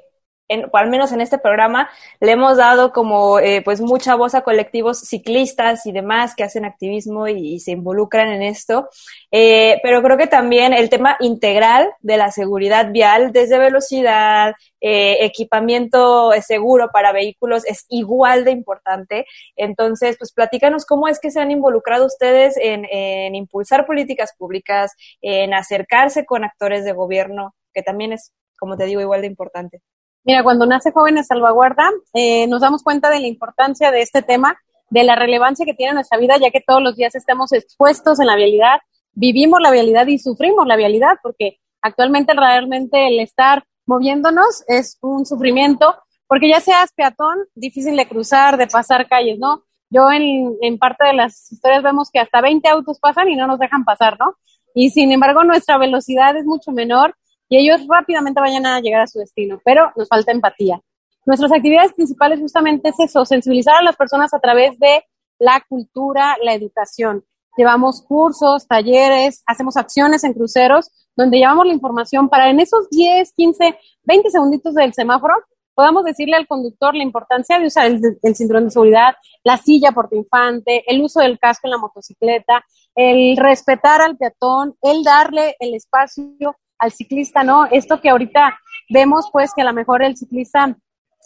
en, o al menos en este programa, le hemos dado como eh, pues mucha voz a colectivos ciclistas y demás que hacen activismo y, se involucran en esto. Eh, pero creo que también el tema integral de la seguridad vial, desde velocidad, eh, equipamiento seguro para vehículos, es igual de importante. Entonces, pues platícanos cómo es que se han involucrado ustedes en, en impulsar políticas públicas, en acercarse con actores de gobierno, que también es, como te digo, igual de importante. Mira, cuando nace Jóvenes Salvaguarda, eh, nos damos cuenta de la importancia de este tema, de la relevancia que tiene nuestra vida, ya que todos los días estamos expuestos en la vialidad, vivimos la vialidad y sufrimos la vialidad, porque actualmente realmente el estar moviéndonos es un sufrimiento, porque ya seas peatón, difícil de cruzar, de pasar calles, ¿no? Yo en, en parte de las historias vemos que hasta 20 autos pasan y no nos dejan pasar, ¿no? Y sin embargo nuestra velocidad es mucho menor y ellos rápidamente vayan a llegar a su destino, pero nos falta empatía. Nuestras actividades principales justamente es eso, sensibilizar a las personas a través de la cultura, la educación. Llevamos cursos, talleres, hacemos acciones en cruceros donde llevamos la información para en esos 10, 15, 20 segunditos del semáforo podamos decirle al conductor la importancia de usar el, el cinturón de seguridad, la silla infante, el uso del casco en la motocicleta, el respetar al peatón, el darle el espacio al ciclista, ¿no? Esto que ahorita vemos, pues, que a lo mejor el ciclista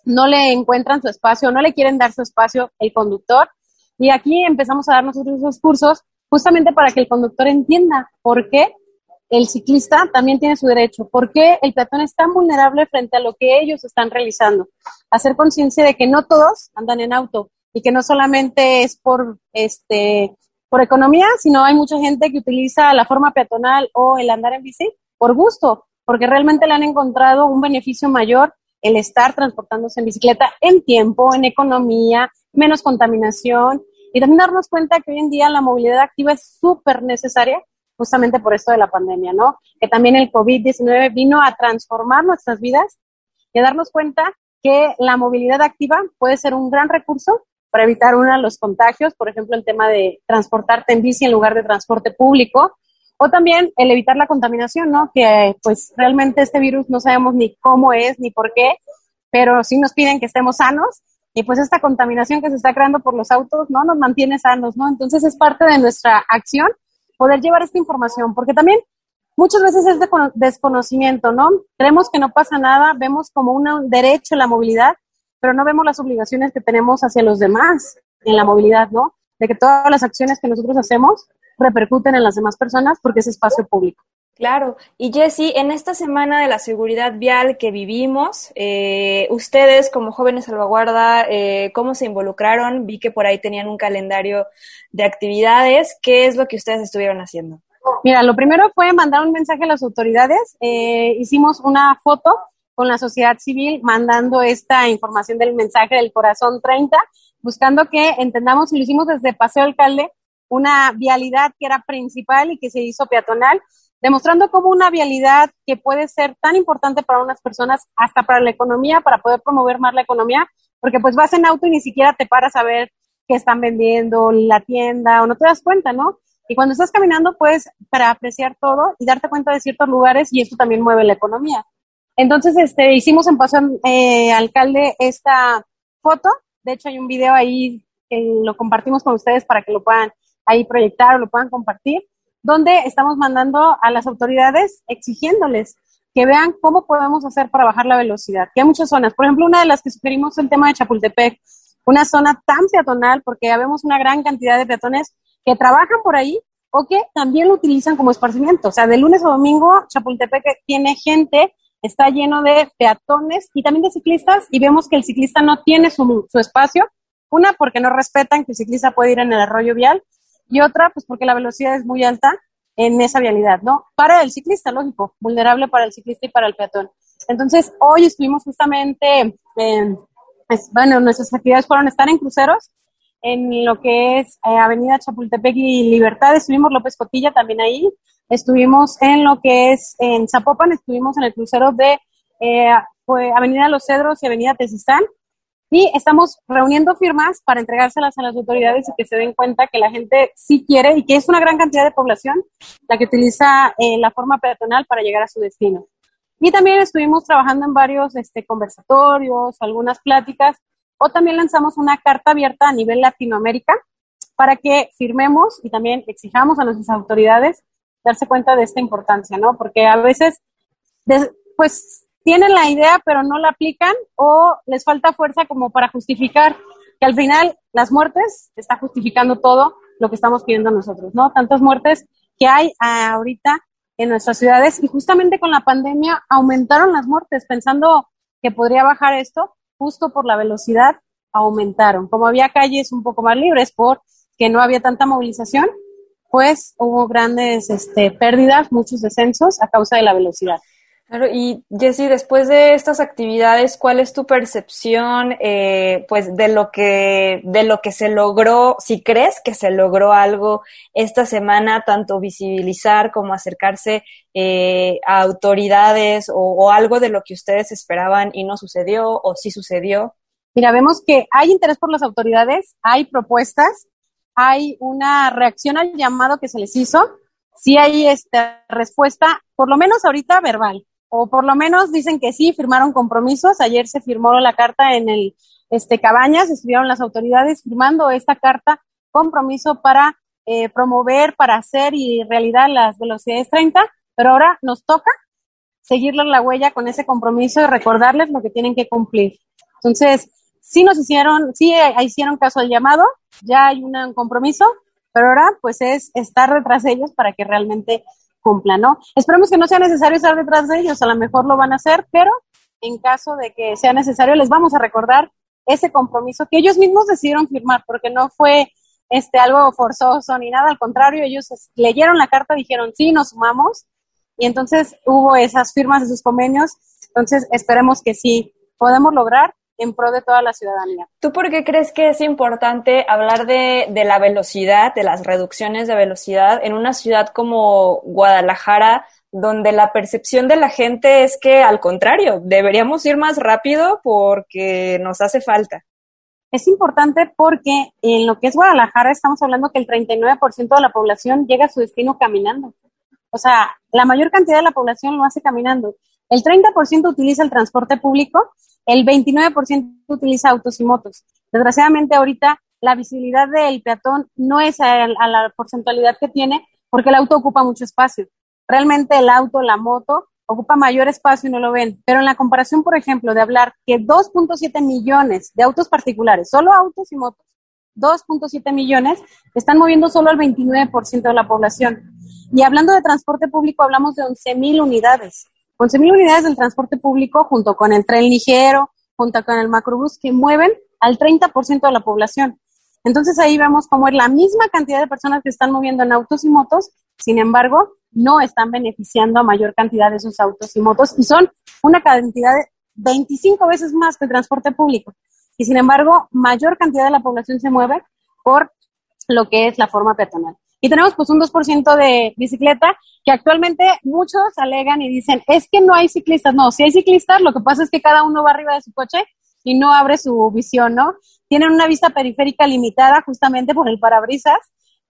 no le encuentran su espacio, no le quieren dar su espacio el conductor. Y aquí empezamos a dar nosotros esos cursos justamente para que el conductor entienda por qué el ciclista también tiene su derecho, por qué el peatón es tan vulnerable frente a lo que ellos están realizando. Hacer conciencia de que no todos andan en auto y que no solamente es por este por economía, sino hay mucha gente que utiliza la forma peatonal o el andar en bici por gusto, porque realmente le han encontrado un beneficio mayor el estar transportándose en bicicleta en tiempo, en economía, menos contaminación y también darnos cuenta que hoy en día la movilidad activa es súper necesaria justamente por esto de la pandemia, ¿no? Que también el COVID-19 vino a transformar nuestras vidas y a darnos cuenta que la movilidad activa puede ser un gran recurso para evitar uno de los contagios, por ejemplo, el tema de transportarte en bici en lugar de transporte público, o también el evitar la contaminación, ¿no? Que pues realmente este virus no sabemos ni cómo es ni por qué, pero sí nos piden que estemos sanos y pues esta contaminación que se está creando por los autos no nos mantiene sanos, ¿no? Entonces es parte de nuestra acción poder llevar esta información, porque también muchas veces es de desconocimiento, ¿no? Creemos que no pasa nada, vemos como un derecho la movilidad, pero no vemos las obligaciones que tenemos hacia los demás en la movilidad, ¿no? De que todas las acciones que nosotros hacemos repercuten en las demás personas porque es espacio público. Claro. Y Jessy, en esta semana de la seguridad vial que vivimos, eh, ustedes como jóvenes salvaguarda, eh, ¿cómo se involucraron? Vi que por ahí tenían un calendario de actividades. ¿Qué es lo que ustedes estuvieron haciendo? Mira, lo primero fue mandar un mensaje a las autoridades. Eh, hicimos una foto con la sociedad civil mandando esta información del mensaje del corazón 30, buscando que entendamos, y lo hicimos desde Paseo Alcalde, una vialidad que era principal y que se hizo peatonal demostrando cómo una vialidad que puede ser tan importante para unas personas, hasta para la economía, para poder promover más la economía, porque pues vas en auto y ni siquiera te paras a ver qué están vendiendo, la tienda, o no te das cuenta, ¿no? Y cuando estás caminando, pues, para apreciar todo y darte cuenta de ciertos lugares, y esto también mueve la economía. Entonces, este, hicimos en Paso eh, Alcalde esta foto. De hecho, hay un video ahí que lo compartimos con ustedes para que lo puedan ahí proyectar o lo puedan compartir donde estamos mandando a las autoridades exigiéndoles que vean cómo podemos hacer para bajar la velocidad. Que hay muchas zonas. Por ejemplo, una de las que sugerimos el tema de Chapultepec, una zona tan peatonal porque ya vemos una gran cantidad de peatones que trabajan por ahí o que también lo utilizan como esparcimiento. O sea, de lunes a domingo, Chapultepec tiene gente, está lleno de peatones y también de ciclistas y vemos que el ciclista no tiene su, su espacio. Una, porque no respetan que el ciclista puede ir en el arroyo vial y otra, pues porque la velocidad es muy alta en esa vialidad, ¿no? Para el ciclista, lógico, vulnerable para el ciclista y para el peatón. Entonces, hoy estuvimos justamente, en, bueno, nuestras actividades fueron estar en cruceros, en lo que es eh, Avenida Chapultepec y Libertad, estuvimos López Cotilla también ahí, estuvimos en lo que es en Zapopan, estuvimos en el crucero de eh, fue Avenida Los Cedros y Avenida Tezistán, y estamos reuniendo firmas para entregárselas a las autoridades y que se den cuenta que la gente sí quiere y que es una gran cantidad de población la que utiliza eh, la forma peatonal para llegar a su destino. Y también estuvimos trabajando en varios este, conversatorios, algunas pláticas, o también lanzamos una carta abierta a nivel Latinoamérica para que firmemos y también exijamos a nuestras autoridades darse cuenta de esta importancia, ¿no? Porque a veces, pues tienen la idea pero no la aplican o les falta fuerza como para justificar que al final las muertes está justificando todo lo que estamos pidiendo nosotros, ¿no? Tantas muertes que hay ahorita en nuestras ciudades y justamente con la pandemia aumentaron las muertes pensando que podría bajar esto, justo por la velocidad aumentaron. Como había calles un poco más libres porque no había tanta movilización, pues hubo grandes este, pérdidas, muchos descensos a causa de la velocidad. Claro, y Jessy, después de estas actividades, ¿cuál es tu percepción, eh, pues, de lo que, de lo que se logró, si crees que se logró algo esta semana, tanto visibilizar como acercarse eh, a autoridades o, o, algo de lo que ustedes esperaban y no sucedió o sí sucedió? Mira, vemos que hay interés por las autoridades, hay propuestas, hay una reacción al llamado que se les hizo, sí hay esta respuesta, por lo menos ahorita verbal o por lo menos dicen que sí, firmaron compromisos. Ayer se firmó la carta en el este, Cabañas, estuvieron las autoridades firmando esta carta, compromiso para eh, promover, para hacer y realidad las velocidades 30, pero ahora nos toca seguirles la huella con ese compromiso y recordarles lo que tienen que cumplir. Entonces, sí nos hicieron, sí eh, hicieron caso al llamado, ya hay un compromiso, pero ahora pues es estar detrás de ellos para que realmente cumpla, ¿no? Esperemos que no sea necesario estar detrás de ellos, a lo mejor lo van a hacer, pero en caso de que sea necesario, les vamos a recordar ese compromiso que ellos mismos decidieron firmar, porque no fue este algo forzoso ni nada, al contrario, ellos leyeron la carta, dijeron sí, nos sumamos, y entonces hubo esas firmas, esos convenios, entonces esperemos que sí podemos lograr en pro de toda la ciudadanía. ¿Tú por qué crees que es importante hablar de, de, la velocidad, de las reducciones de velocidad en una ciudad como Guadalajara, donde la percepción de la gente es que al contrario, deberíamos ir más rápido porque nos hace falta. Es importante porque en lo que es Guadalajara estamos hablando que el 39% de la población llega a su destino caminando. O sea, la mayor cantidad de la población lo hace caminando. El 30% utiliza el transporte público, el 29% utiliza autos y motos. Desgraciadamente ahorita la visibilidad del peatón no es a, la porcentualidad que tiene porque el auto ocupa mucho espacio. Realmente el auto, la moto, ocupa mayor espacio y no lo ven. Pero en la comparación, por ejemplo, de hablar que 2.7 millones de autos particulares, solo autos y motos, 2.7 millones, están moviendo solo al 29% de la población. Y hablando de transporte público, hablamos de 11.000 unidades. 11.000 unidades del transporte público junto con el tren ligero, junto con el macrobús, que mueven al 30% de la población. Entonces ahí vemos cómo es la misma cantidad de personas que están moviendo en autos y motos, sin embargo, no están beneficiando a mayor cantidad de esos autos y motos y son una cantidad de 25 veces más que el transporte público. Y sin embargo, mayor cantidad de la población se mueve por lo que es la forma peatonal. Y tenemos pues un 2% de bicicleta que actualmente muchos alegan y dicen, es que no hay ciclistas. No, si hay ciclistas, lo que pasa es que cada uno va arriba de su coche y no abre su visión, ¿no? Tienen una vista periférica limitada justamente por el parabrisas,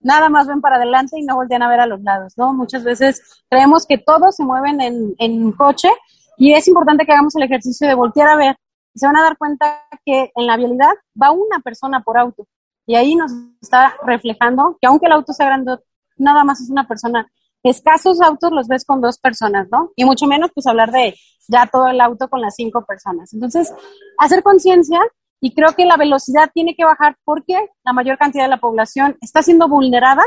nada más ven para adelante y no voltean a ver a los lados, ¿no? Muchas veces creemos que todos se mueven en, en coche y es importante que hagamos el ejercicio de voltear a ver. Se van a dar cuenta que en la vialidad va una persona por auto. Y ahí nos está reflejando que aunque el auto sea grande, nada más es una persona. Escasos autos los ves con dos personas, ¿no? Y mucho menos pues hablar de ya todo el auto con las cinco personas. Entonces, hacer conciencia y creo que la velocidad tiene que bajar porque la mayor cantidad de la población está siendo vulnerada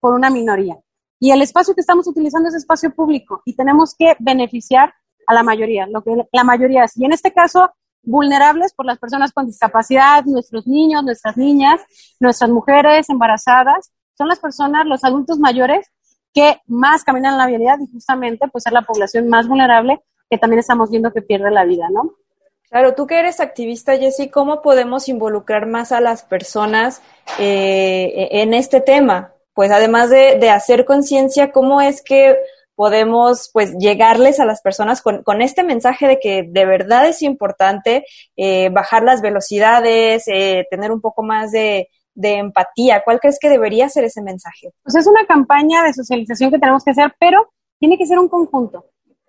por una minoría. Y el espacio que estamos utilizando es espacio público y tenemos que beneficiar a la mayoría, lo que la mayoría es. Y en este caso, vulnerables por las personas con discapacidad, nuestros niños, nuestras niñas, nuestras mujeres embarazadas, son las personas, los adultos mayores que más caminan en la vialidad y justamente pues es la población más vulnerable que también estamos viendo que pierde la vida, ¿no? Claro, tú que eres activista, Jessy, ¿cómo podemos involucrar más a las personas eh, en este tema? Pues además de, de hacer conciencia, ¿cómo es que podemos pues llegarles a las personas con, con, este mensaje de que de verdad es importante eh, bajar las velocidades, eh, tener un poco más de, de empatía. ¿Cuál crees que debería ser ese mensaje? Pues es una campaña de socialización que tenemos que hacer, pero tiene que ser un conjunto.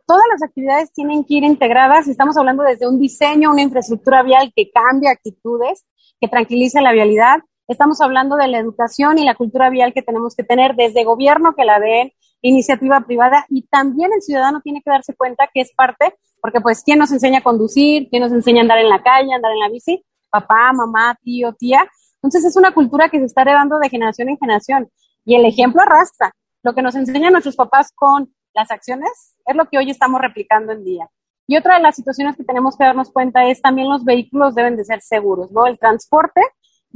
Todas las actividades tienen que ir integradas. Estamos hablando desde un diseño, una infraestructura vial que cambie actitudes, que tranquilice la vialidad. Estamos hablando de la educación y la cultura vial que tenemos que tener desde gobierno que la den, iniciativa privada y también el ciudadano tiene que darse cuenta que es parte, porque pues quién nos enseña a conducir, quién nos enseña a andar en la calle, andar en la bici, papá, mamá, tío, tía. Entonces es una cultura que se está heredando de generación en generación y el ejemplo arrastra. Lo que nos enseñan nuestros papás con las acciones es lo que hoy estamos replicando en día. Y otra de las situaciones que tenemos que darnos cuenta es también los vehículos deben de ser seguros, ¿no? El transporte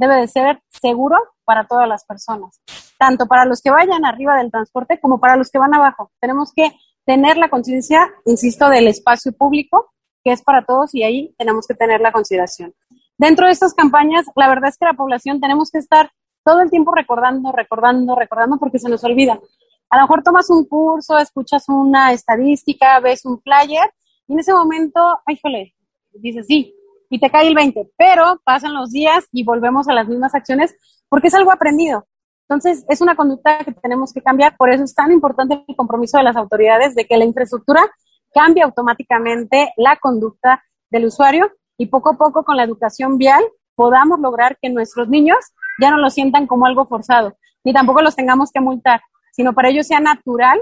debe de ser seguro para todas las personas, tanto para los que vayan arriba del transporte como para los que van abajo. Tenemos que tener la conciencia, insisto, del espacio público, que es para todos y ahí tenemos que tener la consideración. Dentro de estas campañas, la verdad es que la población tenemos que estar todo el tiempo recordando, recordando, recordando, porque se nos olvida. A lo mejor tomas un curso, escuchas una estadística, ves un flyer y en ese momento, ay, jole, dices sí, y te cae el 20, pero pasan los días y volvemos a las mismas acciones porque es algo aprendido. Entonces, es una conducta que tenemos que cambiar, por eso es tan importante el compromiso de las autoridades de que la infraestructura cambie automáticamente la conducta del usuario y poco a poco con la educación vial podamos lograr que nuestros niños ya no lo sientan como algo forzado, ni tampoco los tengamos que multar, sino para ellos sea natural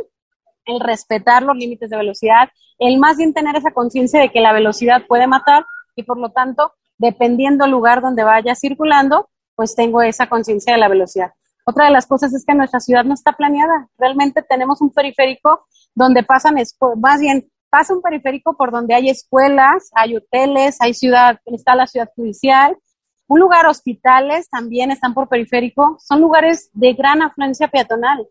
el respetar los límites de velocidad, el más bien tener esa conciencia de que la velocidad puede matar y por lo tanto, dependiendo del lugar donde vaya circulando, pues tengo esa conciencia de la velocidad. Otra de las cosas es que nuestra ciudad no está planeada. Realmente tenemos un periférico donde pasan, más bien pasa un periférico por donde hay escuelas, hay hoteles, hay ciudad, está la ciudad judicial, un lugar hospitales también están por periférico, son lugares de gran afluencia peatonal.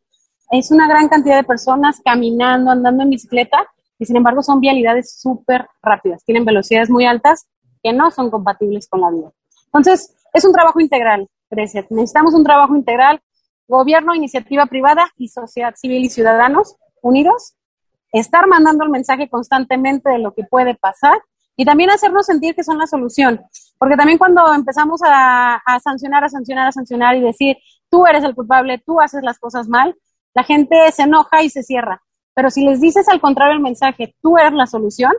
Es una gran cantidad de personas caminando, andando en bicicleta y sin embargo son vialidades súper rápidas, tienen velocidades muy altas no son compatibles con la vida. Entonces, es un trabajo integral, Grecia. Necesitamos un trabajo integral, gobierno, iniciativa privada y sociedad civil y ciudadanos unidos estar mandando el mensaje constantemente de lo que puede pasar y también hacernos sentir que son la solución. Porque también cuando empezamos a, a, sancionar, a sancionar, a sancionar y decir, tú eres el culpable, tú haces las cosas mal, la gente se enoja y se cierra. Pero si les dices al contrario el mensaje, tú eres la solución,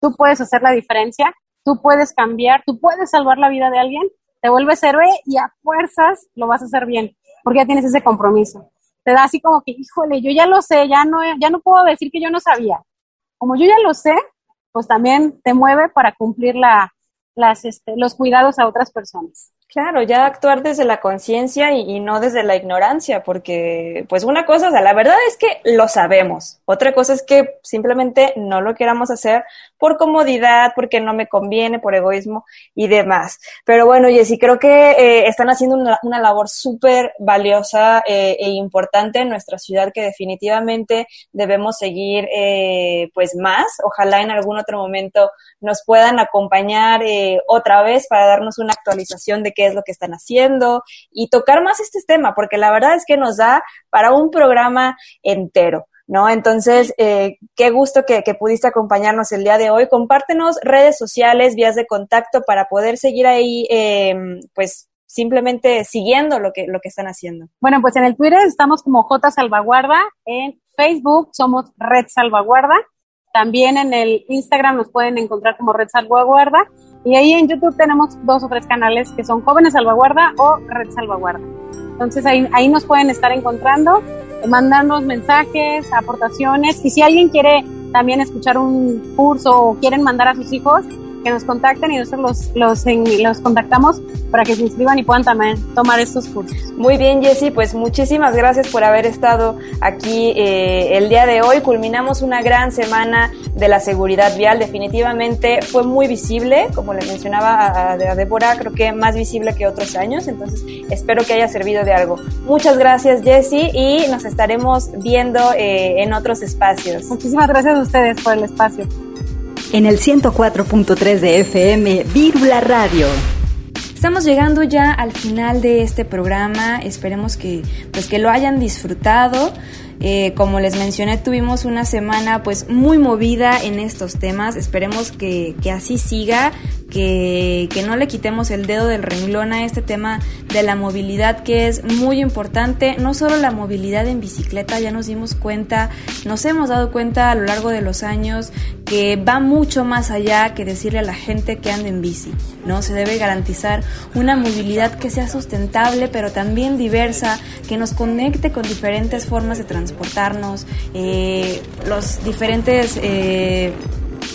tú puedes hacer la diferencia, tú puedes cambiar, tú puedes salvar la vida de alguien, te vuelves héroe y a fuerzas lo vas a hacer bien, porque ya tienes ese compromiso. Te da así como que, híjole, yo ya lo sé, ya no, ya no puedo decir que yo no sabía. Como yo ya lo sé, pues también te mueve para cumplir la, las, este, los cuidados a otras personas. Claro, ya actuar desde la conciencia y, no desde la ignorancia, porque pues una cosa, o sea, la verdad es que lo sabemos. Otra cosa es que simplemente no lo queramos hacer por comodidad, porque no me conviene, por egoísmo y demás. Pero bueno, Jessy, creo que eh, están haciendo una, labor súper valiosa eh, e importante en nuestra ciudad que definitivamente debemos seguir eh, pues más. Ojalá en algún otro momento nos puedan acompañar otra vez para darnos una actualización de qué es lo que están haciendo y tocar más este tema, porque la verdad es que nos da para un programa entero. ¿no? Entonces, eh, qué gusto que, pudiste acompañarnos el día de hoy. Compártenos redes sociales, vías de contacto para poder seguir ahí, em, pues, simplemente siguiendo lo que, lo que están haciendo. Bueno, pues en el Twitter estamos como J Salvaguarda, en Facebook somos Red Salvaguarda, también en el Instagram nos pueden encontrar como Red Salvaguarda y ahí en YouTube tenemos dos o tres canales que son Jóvenes Salvaguarda o Red Salvaguarda. Entonces ahí, ahí nos pueden estar encontrando, mandarnos mensajes, aportaciones y si alguien quiere también escuchar un curso o quieren mandar a sus hijos, que nos contacten y nosotros los, los, los contactamos para que se inscriban y puedan también tomar estos cursos. Muy bien, Jessy, pues muchísimas gracias por haber estado aquí eh, el día de hoy. Culminamos una gran semana de la seguridad vial. Definitivamente fue muy visible, como le mencionaba a, a Débora, creo que más visible que otros años. Entonces, espero que haya servido de algo. Muchas gracias, Jessy, y nos estaremos viendo eh, en otros espacios. Muchísimas gracias a ustedes por el espacio en el 104.3 de FM Vírula Radio. Estamos llegando ya al final de este programa. Esperemos que, pues, que lo hayan disfrutado. Eh, como les mencioné, tuvimos una semana pues muy movida en estos temas. Esperemos que, que así siga, que, no le quitemos el dedo del renglón a este tema de la movilidad que es muy importante. No solo la movilidad en bicicleta, ya nos dimos cuenta, nos hemos dado cuenta a lo largo de los años que va mucho más allá que decirle a la gente que ande en bici. ¿no? Se debe garantizar una movilidad que sea sustentable, pero también diversa, que nos conecte con diferentes formas de transportarnos, eh, los diferentes eh,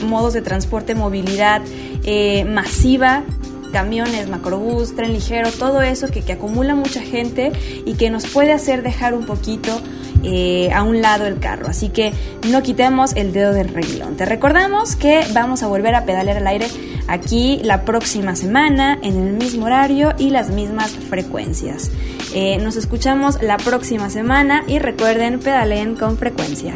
modos de transporte, movilidad eh, masiva camiones, macrobús, tren ligero, todo eso que, acumula mucha gente y que nos puede hacer dejar un poquito eh, a un lado el carro. Así que no quitemos el dedo del renglón. Te recordamos que vamos a volver a pedalear al aire aquí la próxima semana en el mismo horario y las mismas frecuencias. Eh, nos escuchamos la próxima semana y recuerden pedaleen con frecuencia.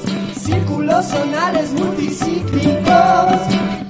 Círculos sonales multicíclicos